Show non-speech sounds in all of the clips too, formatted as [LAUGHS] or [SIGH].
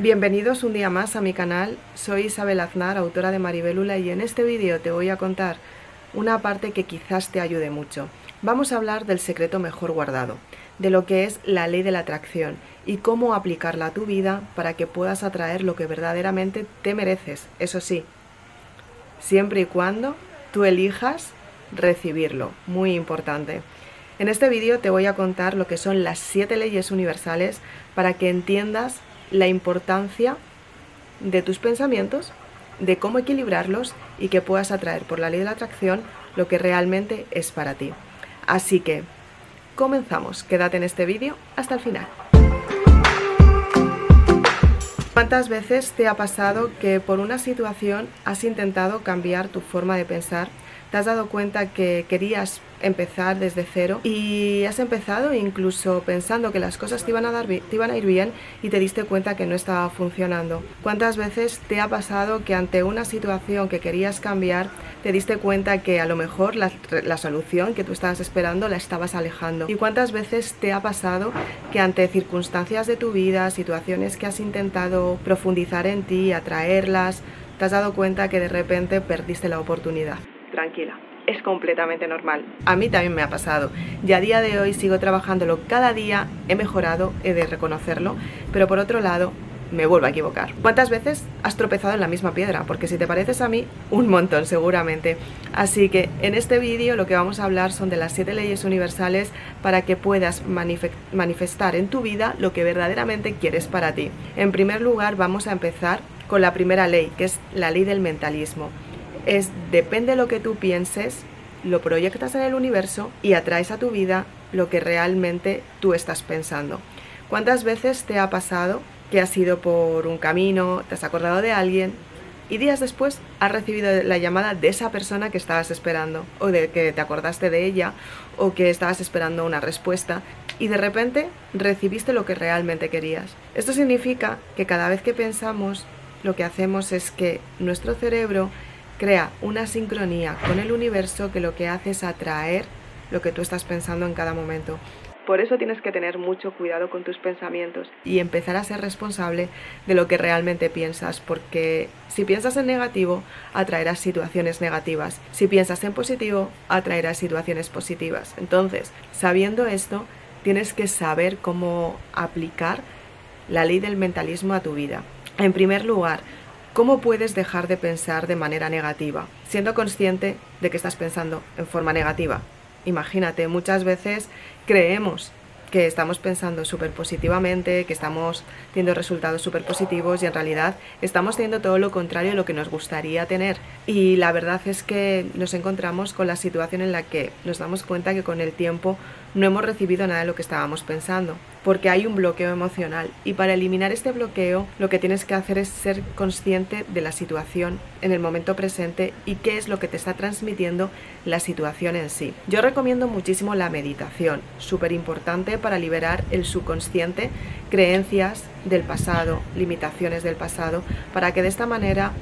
Bienvenidos un día más a mi canal, soy Isabel Aznar, autora de Maribelula y en este vídeo te voy a contar una parte que quizás te ayude mucho. Vamos a hablar del secreto mejor guardado, de lo que es la ley de la atracción y cómo aplicarla a tu vida para que puedas atraer lo que verdaderamente te mereces, eso sí, siempre y cuando tú elijas recibirlo, muy importante. En este vídeo te voy a contar lo que son las siete leyes universales para que entiendas la importancia de tus pensamientos, de cómo equilibrarlos y que puedas atraer por la ley de la atracción lo que realmente es para ti. Así que, comenzamos. Quédate en este vídeo hasta el final. ¿Cuántas veces te ha pasado que por una situación has intentado cambiar tu forma de pensar? ¿Te has dado cuenta que querías empezar desde cero y has empezado incluso pensando que las cosas te iban a dar te iban a ir bien y te diste cuenta que no estaba funcionando. ¿Cuántas veces te ha pasado que ante una situación que querías cambiar te diste cuenta que a lo mejor la, la solución que tú estabas esperando la estabas alejando? ¿Y cuántas veces te ha pasado que ante circunstancias de tu vida, situaciones que has intentado profundizar en ti, atraerlas, te has dado cuenta que de repente perdiste la oportunidad? Tranquila es completamente normal. A mí también me ha pasado y a día de hoy sigo trabajándolo cada día, he mejorado, he de reconocerlo, pero por otro lado me vuelvo a equivocar. ¿Cuántas veces has tropezado en la misma piedra? Porque si te pareces a mí, un montón seguramente. Así que en este vídeo lo que vamos a hablar son de las siete leyes universales para que puedas manifestar en tu vida lo que verdaderamente quieres para ti. En primer lugar vamos a empezar con la primera ley, que es la ley del mentalismo es depende de lo que tú pienses, lo proyectas en el universo y atraes a tu vida lo que realmente tú estás pensando. ¿Cuántas veces te ha pasado que has ido por un camino, te has acordado de alguien y días después has recibido la llamada de esa persona que estabas esperando o de que te acordaste de ella o que estabas esperando una respuesta y de repente recibiste lo que realmente querías? Esto significa que cada vez que pensamos lo que hacemos es que nuestro cerebro crea una sincronía con el universo que lo que hace es atraer lo que tú estás pensando en cada momento. Por eso tienes que tener mucho cuidado con tus pensamientos y empezar a ser responsable de lo que realmente piensas, porque si piensas en negativo, atraerás situaciones negativas. Si piensas en positivo, atraerás situaciones positivas. Entonces, sabiendo esto, tienes que saber cómo aplicar la ley del mentalismo a tu vida. En primer lugar, ¿Cómo puedes dejar de pensar de manera negativa, siendo consciente de que estás pensando en forma negativa? Imagínate, muchas veces creemos que estamos pensando súper positivamente, que estamos teniendo resultados súper positivos y en realidad estamos teniendo todo lo contrario de lo que nos gustaría tener. Y la verdad es que nos encontramos con la situación en la que nos damos cuenta que con el tiempo no hemos recibido nada de lo que estábamos pensando, porque hay un bloqueo emocional y para eliminar este bloqueo lo que tienes que hacer es ser consciente de la situación en el momento presente y qué es lo que te está transmitiendo la situación en sí. Yo recomiendo muchísimo la meditación, súper importante para liberar el subconsciente, creencias del pasado, limitaciones del pasado, para que de esta manera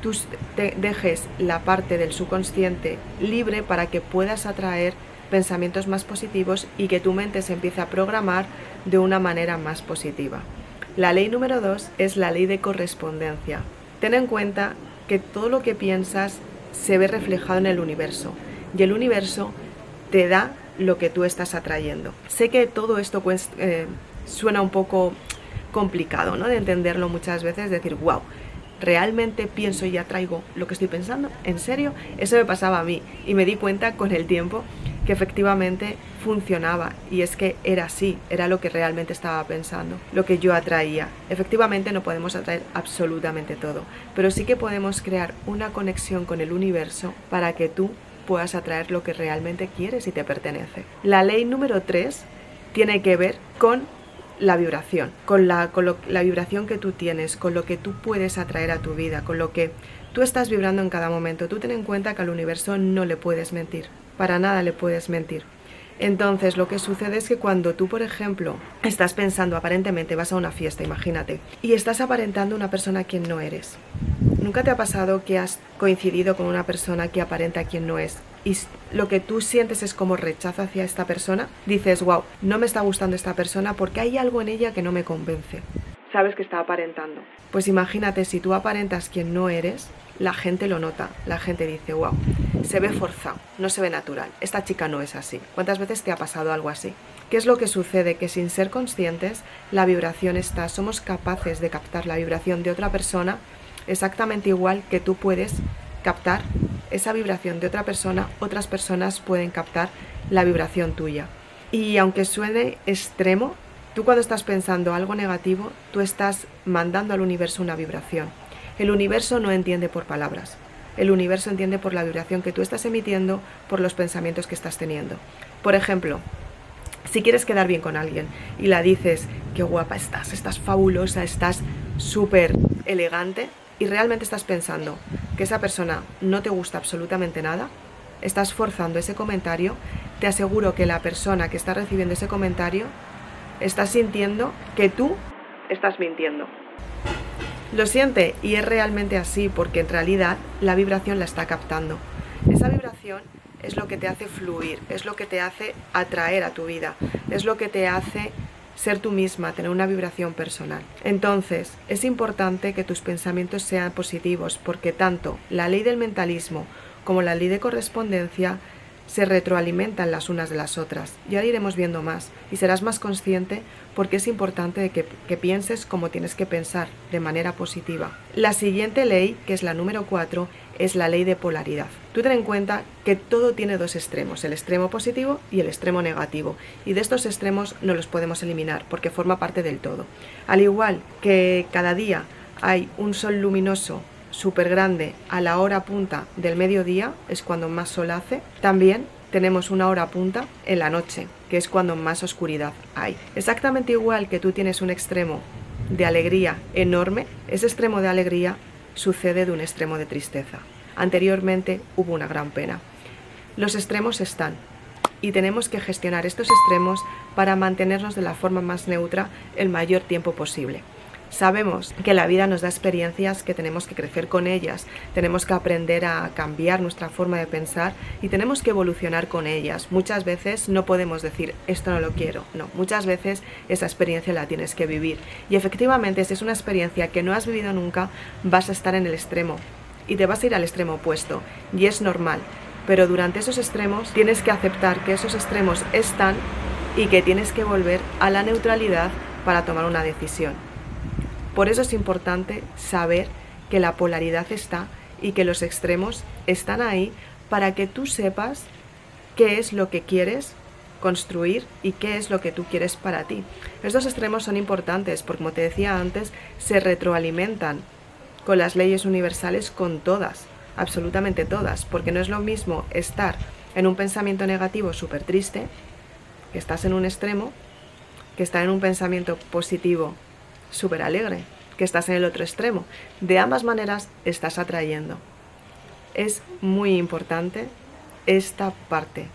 tú dejes la parte del subconsciente libre para que puedas atraer pensamientos más positivos y que tu mente se empiece a programar de una manera más positiva. La ley número dos es la ley de correspondencia. Ten en cuenta que todo lo que piensas se ve reflejado en el universo y el universo te da lo que tú estás atrayendo. Sé que todo esto eh, suena un poco complicado ¿no? de entenderlo muchas veces, decir, wow, realmente pienso y atraigo lo que estoy pensando, ¿en serio? Eso me pasaba a mí y me di cuenta con el tiempo que efectivamente funcionaba y es que era así, era lo que realmente estaba pensando, lo que yo atraía. Efectivamente no podemos atraer absolutamente todo, pero sí que podemos crear una conexión con el universo para que tú puedas atraer lo que realmente quieres y te pertenece. La ley número 3 tiene que ver con la vibración, con, la, la vibración que tú tienes, con lo que tú puedes atraer a tu vida, con lo que tú estás vibrando en cada momento. Tú ten en cuenta que al universo no le puedes mentir para nada le puedes mentir. Entonces lo que sucede es que cuando tú, por ejemplo, estás pensando aparentemente, vas a una fiesta, imagínate, y estás aparentando una persona a quien no eres. ¿Nunca te ha pasado que has coincidido con una persona que aparenta a quien no es? Y lo que tú sientes es como rechazo hacia esta persona. Dices, wow, no me está gustando esta persona porque hay algo en ella que no me convence. sabes que está aparentando. Pues imagínate, si tú aparentas quien no eres, la gente lo nota, la gente dice, wow, se ve forzado, no se ve natural, esta chica no es así. ¿Cuántas veces te ha pasado algo así? ¿Qué es lo que sucede? Que sin ser conscientes, la vibración está, somos capaces de captar la vibración de otra persona exactamente igual que tú puedes captar esa vibración de otra persona, otras personas pueden captar la vibración tuya. Y aunque suene extremo, tú cuando estás pensando algo negativo, tú estás mandando al universo una vibración. El universo no entiende por palabras. El universo entiende por la vibración que tú estás emitiendo, por los pensamientos que estás teniendo. Por ejemplo, si quieres quedar bien con alguien y la dices, qué guapa estás, estás fabulosa, estás súper elegante, y realmente estás pensando que esa persona no te gusta absolutamente nada, estás forzando ese comentario, te aseguro que la persona que está recibiendo ese comentario está sintiendo que tú estás mintiendo. Lo siente y es realmente así porque en realidad la vibración la está captando. Esa vibración es lo que te hace fluir, es lo que te hace atraer a tu vida, es lo que te hace ser tú misma, tener una vibración personal. Entonces, es importante que tus pensamientos sean positivos porque tanto la ley del mentalismo como la ley de correspondencia se retroalimentan las unas de las otras. Ya iremos viendo más y serás más consciente porque es importante que, que, pienses como tienes que pensar, de manera positiva. La siguiente ley, que es la número 4, es la ley de polaridad. Tú ten en cuenta que todo tiene dos extremos, el extremo positivo y el extremo negativo, y de estos extremos no los podemos eliminar porque forma parte del todo. Al igual que cada día hay un sol luminoso súper grande a la hora punta del mediodía, es cuando más sol hace, también tenemos una hora punta en la noche, que es cuando más oscuridad hay. Exactamente igual que tú tienes un extremo de alegría enorme, ese extremo de alegría sucede de un extremo de tristeza. Anteriormente hubo una gran pena. Los extremos están y tenemos que gestionar estos extremos para mantenernos de la forma más neutra el mayor tiempo posible. Sabemos que la vida nos da experiencias que tenemos que crecer con ellas, tenemos que aprender a cambiar nuestra forma de pensar y tenemos que evolucionar con ellas. Muchas veces no podemos decir esto no lo quiero, no, muchas veces esa experiencia la tienes que vivir. Y efectivamente, si es una experiencia que no has vivido nunca, vas a estar en el extremo y te vas a ir al extremo opuesto. Y es normal, pero durante esos extremos tienes que aceptar que esos extremos están y que tienes que volver a la neutralidad para tomar una decisión. Por eso es importante saber que la polaridad está y que los extremos están ahí para que tú sepas qué es lo que quieres construir y qué es lo que tú quieres para ti. Estos extremos son importantes porque, como te decía antes, se retroalimentan con las leyes universales con todas, absolutamente todas, porque no es lo mismo estar en un pensamiento negativo súper triste, que estás en un extremo, que estar en un pensamiento positivo súper alegre, que estás en el otro extremo. De ambas maneras estás atrayendo. Es muy importante esta parte,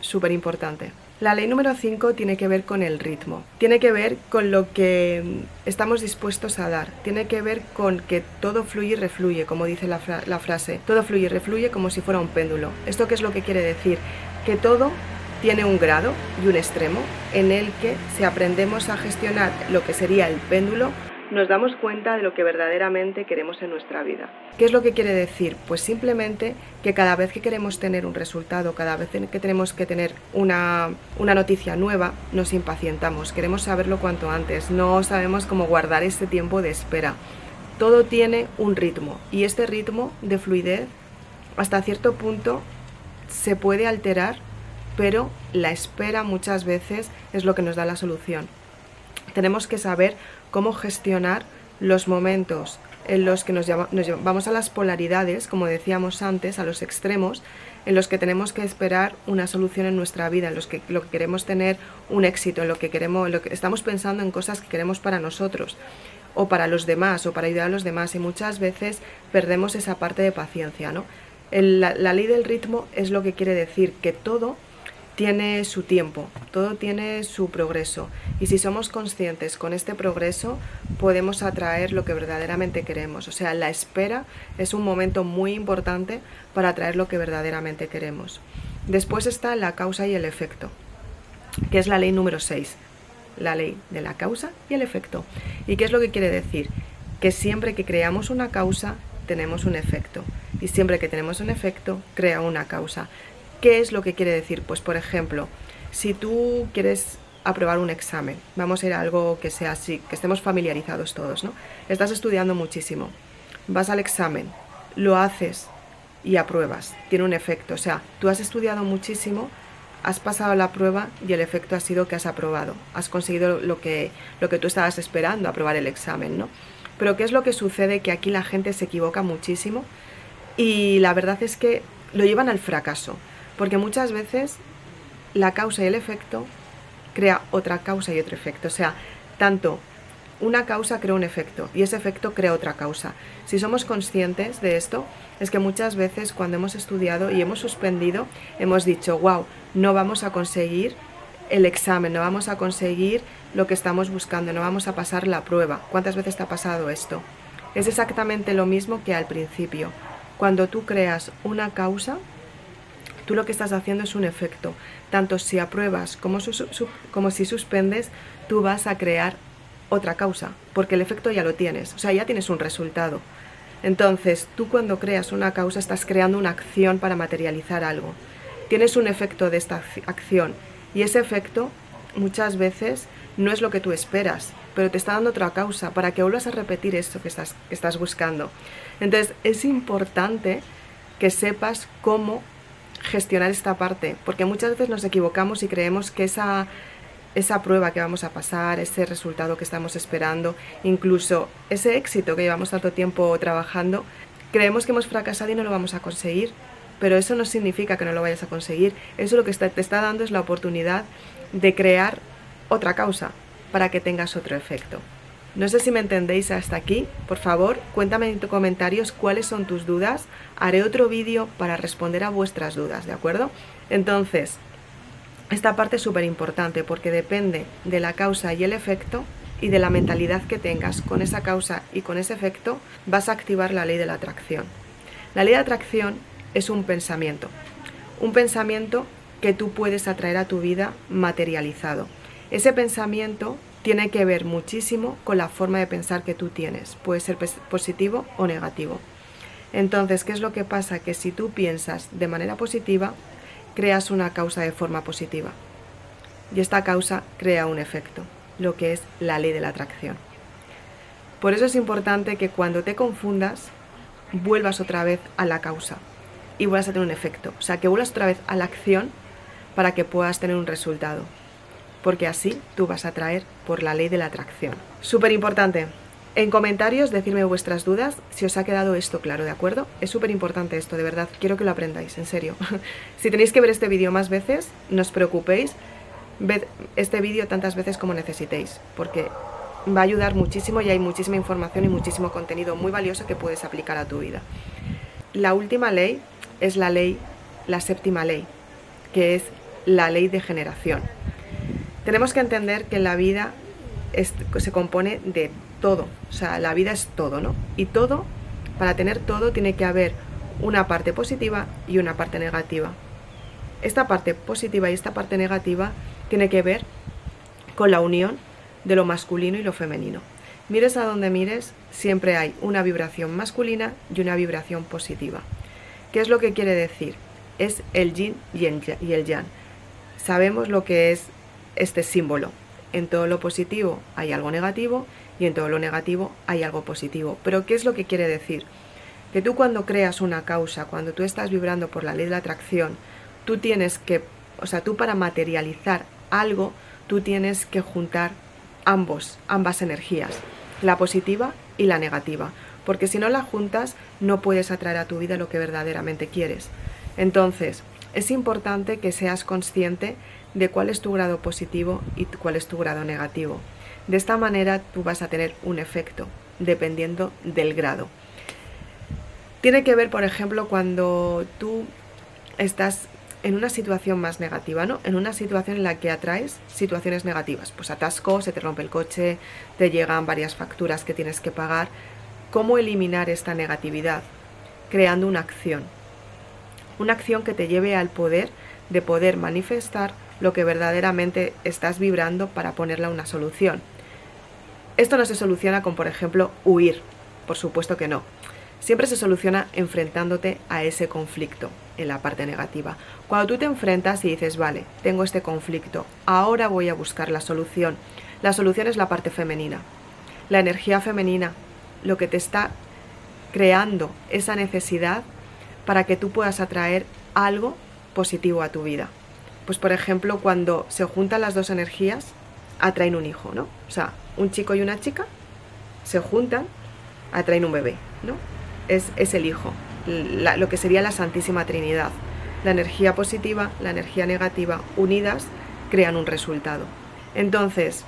súper importante. La ley número 5 tiene que ver con el ritmo, tiene que ver con lo que estamos dispuestos a dar, tiene que ver con que todo fluye y refluye, como dice la, la frase, todo fluye y refluye como si fuera un péndulo. ¿Esto qué es lo que quiere decir? Que todo tiene un grado y un extremo en el que si aprendemos a gestionar lo que sería el péndulo, nos damos cuenta de lo que verdaderamente queremos en nuestra vida. ¿Qué es lo que quiere decir? Pues simplemente que cada vez que queremos tener un resultado, cada vez que tenemos que tener una, una noticia nueva, nos impacientamos, queremos saberlo cuanto antes, no sabemos cómo guardar ese tiempo de espera. Todo tiene un ritmo y este ritmo de fluidez hasta cierto punto se puede alterar pero la espera muchas veces es lo que nos da la solución. Tenemos que saber cómo gestionar los momentos en los que nos, vamos a las polaridades, como decíamos antes, a los extremos, en los que tenemos que esperar una solución en nuestra vida, en los que lo que queremos tener un éxito, en lo que queremos, lo que estamos pensando en cosas que queremos para nosotros o para los demás o para ayudar a los demás y muchas veces perdemos esa parte de paciencia, ¿no? la ley del ritmo es lo que quiere decir que todo tiene su tiempo, todo tiene su progreso y si somos conscientes con este progreso podemos atraer lo que verdaderamente queremos. O sea, la espera es un momento muy importante para atraer lo que verdaderamente queremos. Después está la causa y el efecto, que es la ley número 6. la ley de la causa y el efecto. ¿Y qué es lo que quiere decir? Que siempre que creamos una causa, tenemos un efecto. Y siempre que tenemos un efecto, crea una causa. ¿Qué es lo que quiere decir? Pues por ejemplo, si tú quieres aprobar un examen, vamos a ir a algo que sea así, que estemos familiarizados todos, ¿no? Estás estudiando muchísimo, vas al examen, lo haces y apruebas, tiene un efecto, o sea, tú has estudiado muchísimo, has pasado la prueba y el efecto ha sido que has aprobado, has conseguido lo que, lo que tú estabas esperando, aprobar el examen, ¿no? Pero ¿qué es lo que sucede? Que aquí la gente se equivoca muchísimo y la verdad es que lo llevan al fracaso, porque muchas veces la causa y el efecto crea otra causa y otro efecto, o sea, tanto una causa crea un efecto y ese efecto crea otra causa. Si somos conscientes de esto, es que muchas veces cuando hemos estudiado y hemos suspendido, hemos dicho, wow, no vamos a conseguir el examen, no vamos a conseguir lo que estamos buscando, no vamos a pasar la prueba. ¿Cuántas veces te ha pasado esto? Es exactamente lo mismo que al principio. Cuando tú creas una causa, lo que estás haciendo es un efecto. Tanto si apruebas como, si suspendes, tú vas a crear otra causa, porque el efecto ya lo tienes, o sea, ya tienes un resultado. Entonces, tú cuando creas una causa estás creando una acción para materializar algo. Tienes un efecto de esta acción y ese efecto muchas veces no es lo que tú esperas, pero te está dando otra causa para que vuelvas a repetir esto que estás buscando. Entonces, es importante que sepas cómo gestionar esta parte, porque muchas veces nos equivocamos y creemos que esa esa prueba que vamos a pasar, ese resultado que estamos esperando, incluso ese éxito que llevamos tanto tiempo trabajando, creemos que hemos fracasado y no lo vamos a conseguir, pero eso no significa que no lo vayas a conseguir. Eso lo que te está dando es la oportunidad de crear otra causa para que tengas otro efecto. No sé si me entendéis hasta aquí. Por favor, cuéntame en tus comentarios cuáles son tus dudas. Haré otro vídeo para responder a vuestras dudas, ¿de acuerdo? Entonces, esta parte es súper importante porque depende de la causa y el efecto y de la mentalidad que tengas con esa causa y con ese efecto, vas a activar la ley de la atracción. La ley de atracción es un pensamiento, un pensamiento que tú puedes atraer a tu vida materializado. Ese pensamiento tiene que ver muchísimo con la forma de pensar que tú tienes, puede ser positivo o negativo. Entonces, ¿qué es lo que pasa? Que si tú piensas de manera positiva, creas una causa de forma positiva. Y esta causa crea un efecto, lo que es la ley de la atracción. Por eso es importante que cuando te confundas, vuelvas otra vez a la causa y vuelvas a tener un efecto. O sea, que vuelvas otra vez a la acción para que puedas tener un resultado. Porque así tú vas a traer por la ley de la atracción. Súper importante, en comentarios decirme vuestras dudas si os ha quedado esto claro, ¿de acuerdo? Es súper importante esto, de verdad, quiero que lo aprendáis, en serio. [LAUGHS] si tenéis que ver este vídeo más veces, no os preocupéis, ved este vídeo tantas veces como necesitéis, porque va a ayudar muchísimo y hay muchísima información y muchísimo contenido muy valioso que puedes aplicar a tu vida. La última ley es la ley, la séptima ley, que es la ley de generación. Tenemos que entender que la vida se compone de todo, o sea, la vida es todo, ¿no? Y todo, para tener todo, tiene que haber una parte positiva y una parte negativa. Esta parte positiva y esta parte negativa tiene que ver con la unión de lo masculino y lo femenino. Mires a donde mires, siempre hay una vibración masculina y una vibración positiva. ¿Qué es lo que quiere decir? Es el yin y el yang. Sabemos lo que es este símbolo. En todo lo positivo hay algo negativo y en todo lo negativo hay algo positivo. Pero ¿qué es lo que quiere decir? Que tú cuando creas una causa, cuando tú estás vibrando por la ley de la atracción, tú tienes que, o sea, tú para materializar algo, tú tienes que juntar ambos, ambas energías, la positiva y la negativa, porque si no la juntas no puedes atraer a tu vida lo que verdaderamente quieres. Entonces, es importante que seas consciente de cuál es tu grado positivo y cuál es tu grado negativo. De esta manera tú vas a tener un efecto dependiendo del grado. Tiene que ver, por ejemplo, cuando tú estás en una situación más negativa, ¿no? En una situación en la que atraes situaciones negativas, pues atasco, se te rompe el coche, te llegan varias facturas que tienes que pagar. ¿Cómo eliminar esta negatividad? Creando una acción. Una acción que te lleve al poder de poder manifestar lo que verdaderamente estás vibrando para ponerle una solución. Esto no se soluciona con, por ejemplo, huir. Por supuesto que no. Siempre se soluciona enfrentándote a ese conflicto en la parte negativa. Cuando tú te enfrentas y dices, vale, tengo este conflicto, ahora voy a buscar la solución. La solución es la parte femenina. La energía femenina, lo que te está creando esa necesidad para que tú puedas atraer algo positivo a tu vida. Pues por ejemplo, cuando se juntan las dos energías, atraen un hijo, ¿no? O sea, un chico y una chica se juntan, atraen un bebé, ¿no? Es, es el hijo, lo que sería la Santísima Trinidad. La energía positiva, la energía negativa, unidas, crean un resultado. Entonces,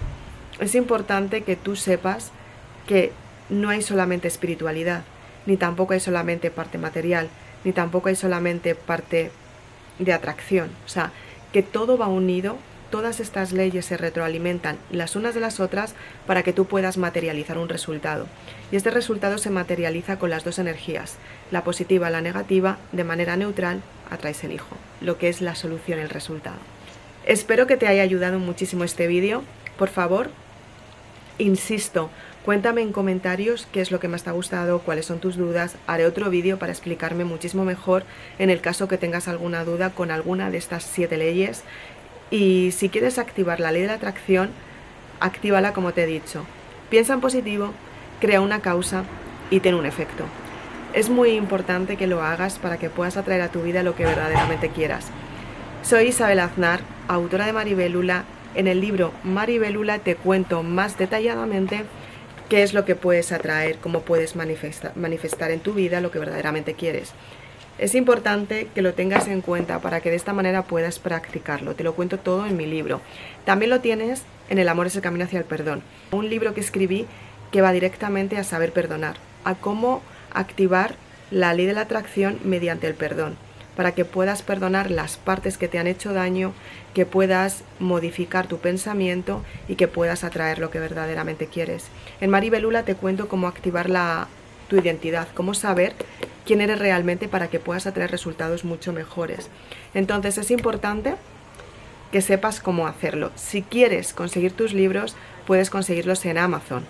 es importante que tú sepas que no hay solamente espiritualidad, ni tampoco hay solamente parte material, ni tampoco hay solamente parte de atracción. O sea, que todo va unido, todas estas leyes se retroalimentan las unas de las otras para que tú puedas materializar un resultado. Y este resultado se materializa con las dos energías, la positiva, la negativa, de manera neutral, atraes el hijo, lo que es la solución, el resultado. Espero que te haya ayudado muchísimo este vídeo. Por favor, insisto, Cuéntame en comentarios qué es lo que más te ha gustado, cuáles son tus dudas. Haré otro vídeo para explicarme muchísimo mejor en el caso que tengas alguna duda con alguna de estas siete leyes. Y si quieres activar la ley de la atracción, actívala como te he dicho. Piensa en positivo, crea una causa y ten un efecto. Es muy importante que lo hagas para que puedas atraer a tu vida lo que verdaderamente quieras. Soy Isabel Aznar, autora de Maribelula. En el libro Maribelula te cuento más detalladamente qué es lo que puedes atraer, cómo puedes manifestar, en tu vida lo que verdaderamente quieres. Es importante que lo tengas en cuenta para que de esta manera puedas practicarlo. Te lo cuento todo en mi libro. También lo tienes en El amor es el camino hacia el perdón. Un libro que escribí que va directamente a saber perdonar, a cómo activar la ley de la atracción mediante el perdón para que puedas perdonar las partes que te han hecho daño, que puedas modificar tu pensamiento y que puedas atraer lo que verdaderamente quieres. En Maribelula te cuento cómo activar la, tu identidad, cómo saber quién eres realmente para que puedas atraer resultados mucho mejores. Entonces es importante que sepas cómo hacerlo. Si quieres conseguir tus libros, puedes conseguirlos en Amazon.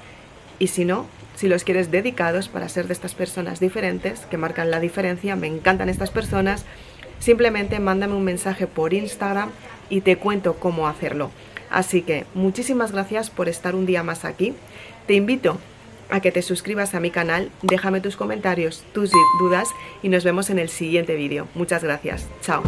Y si no, si los quieres dedicados para ser de estas personas diferentes, que marcan la diferencia, me encantan estas personas, simplemente mándame un mensaje por Instagram y te cuento cómo hacerlo. Así que muchísimas gracias por estar un día más aquí. Te invito a que te suscribas a mi canal, déjame tus comentarios, tus dudas y nos vemos en el siguiente vídeo. Muchas gracias. Chao.